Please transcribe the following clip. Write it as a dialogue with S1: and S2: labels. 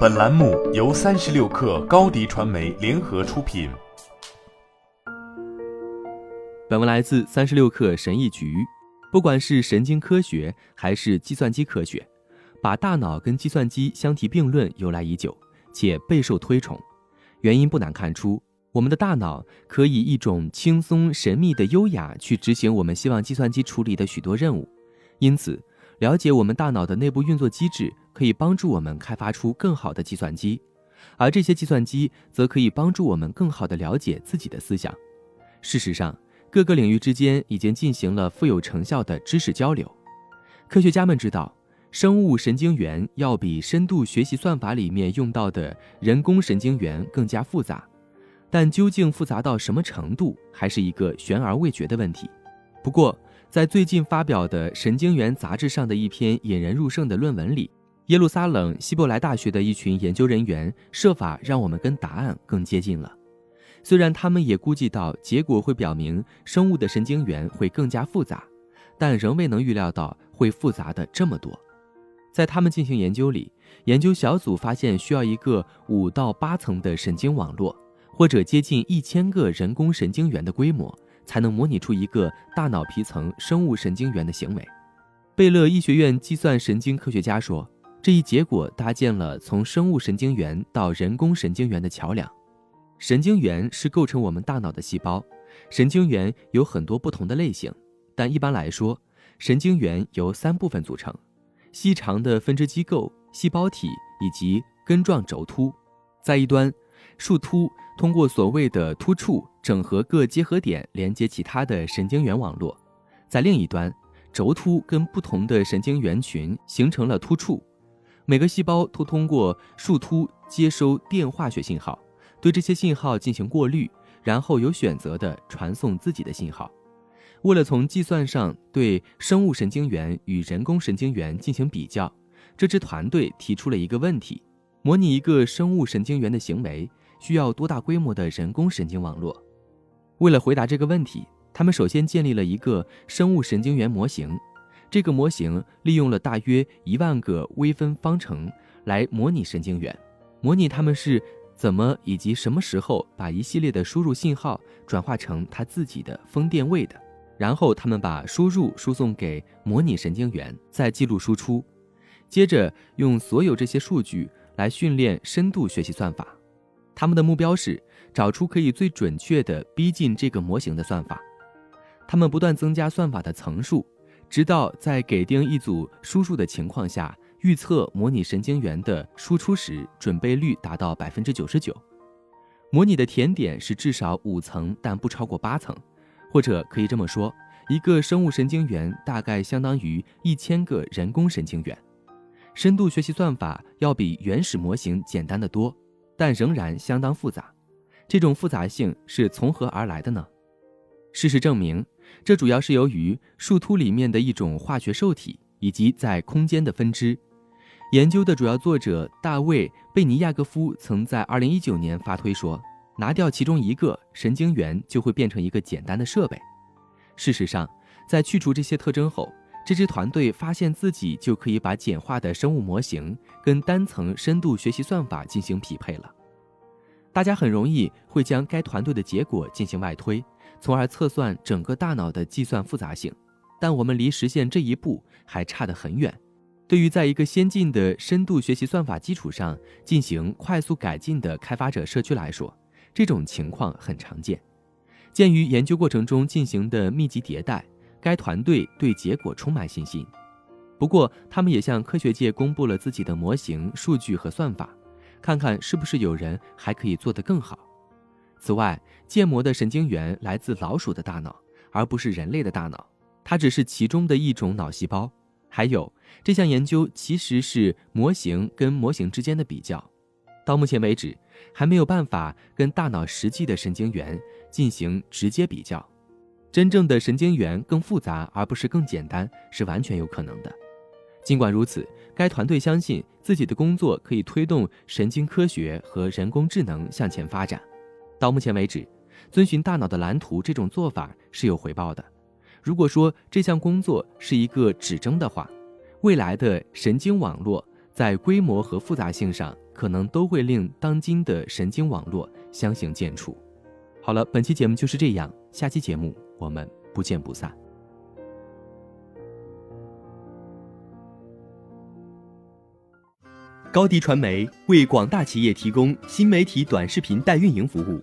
S1: 本栏目由三十六氪高低传媒联合出品。
S2: 本文来自三十六氪神译局。不管是神经科学还是计算机科学，把大脑跟计算机相提并论由来已久，且备受推崇。原因不难看出，我们的大脑可以一种轻松神秘的优雅去执行我们希望计算机处理的许多任务。因此，了解我们大脑的内部运作机制，可以帮助我们开发出更好的计算机，而这些计算机则可以帮助我们更好地了解自己的思想。事实上，各个领域之间已经进行了富有成效的知识交流。科学家们知道，生物神经元要比深度学习算法里面用到的人工神经元更加复杂，但究竟复杂到什么程度，还是一个悬而未决的问题。不过，在最近发表的《神经元》杂志上的一篇引人入胜的论文里，耶路撒冷希伯来大学的一群研究人员设法让我们跟答案更接近了。虽然他们也估计到结果会表明生物的神经元会更加复杂，但仍未能预料到会复杂的这么多。在他们进行研究里，研究小组发现需要一个五到八层的神经网络，或者接近一千个人工神经元的规模，才能模拟出一个大脑皮层生物神经元的行为。贝勒医学院计算神经科学家说，这一结果搭建了从生物神经元到人工神经元的桥梁。神经元是构成我们大脑的细胞，神经元有很多不同的类型，但一般来说，神经元由三部分组成：细长的分支机构、细胞体以及根状轴突。在一端，树突通过所谓的突触整合各结合点，连接其他的神经元网络；在另一端，轴突跟不同的神经元群形成了突触，每个细胞都通过树突接收电化学信号。对这些信号进行过滤，然后有选择的传送自己的信号。为了从计算上对生物神经元与人工神经元进行比较，这支团队提出了一个问题：模拟一个生物神经元的行为需要多大规模的人工神经网络？为了回答这个问题，他们首先建立了一个生物神经元模型。这个模型利用了大约一万个微分方程来模拟神经元，模拟它们是。怎么以及什么时候把一系列的输入信号转化成它自己的风电位的？然后他们把输入输送给模拟神经元，再记录输出，接着用所有这些数据来训练深度学习算法。他们的目标是找出可以最准确的逼近这个模型的算法。他们不断增加算法的层数，直到在给定一组输入的情况下。预测模拟神经元的输出时，准备率达到百分之九十九。模拟的甜点是至少五层，但不超过八层。或者可以这么说，一个生物神经元大概相当于一千个人工神经元。深度学习算法要比原始模型简单的多，但仍然相当复杂。这种复杂性是从何而来的呢？事实证明，这主要是由于树突里面的一种化学受体以及在空间的分支。研究的主要作者大卫·贝尼亚戈夫曾在2019年发推说：“拿掉其中一个神经元，就会变成一个简单的设备。”事实上，在去除这些特征后，这支团队发现自己就可以把简化的生物模型跟单层深度学习算法进行匹配了。大家很容易会将该团队的结果进行外推，从而测算整个大脑的计算复杂性，但我们离实现这一步还差得很远。对于在一个先进的深度学习算法基础上进行快速改进的开发者社区来说，这种情况很常见。鉴于研究过程中进行的密集迭代，该团队对结果充满信心。不过，他们也向科学界公布了自己的模型、数据和算法，看看是不是有人还可以做得更好。此外，建模的神经元来自老鼠的大脑，而不是人类的大脑，它只是其中的一种脑细胞。还有，这项研究其实是模型跟模型之间的比较。到目前为止，还没有办法跟大脑实际的神经元进行直接比较。真正的神经元更复杂，而不是更简单，是完全有可能的。尽管如此，该团队相信自己的工作可以推动神经科学和人工智能向前发展。到目前为止，遵循大脑的蓝图这种做法是有回报的。如果说这项工作是一个指征的话，未来的神经网络在规模和复杂性上，可能都会令当今的神经网络相形见绌。好了，本期节目就是这样，下期节目我们不见不散。高迪传媒为广大企业提供新媒体短视频代运营服务，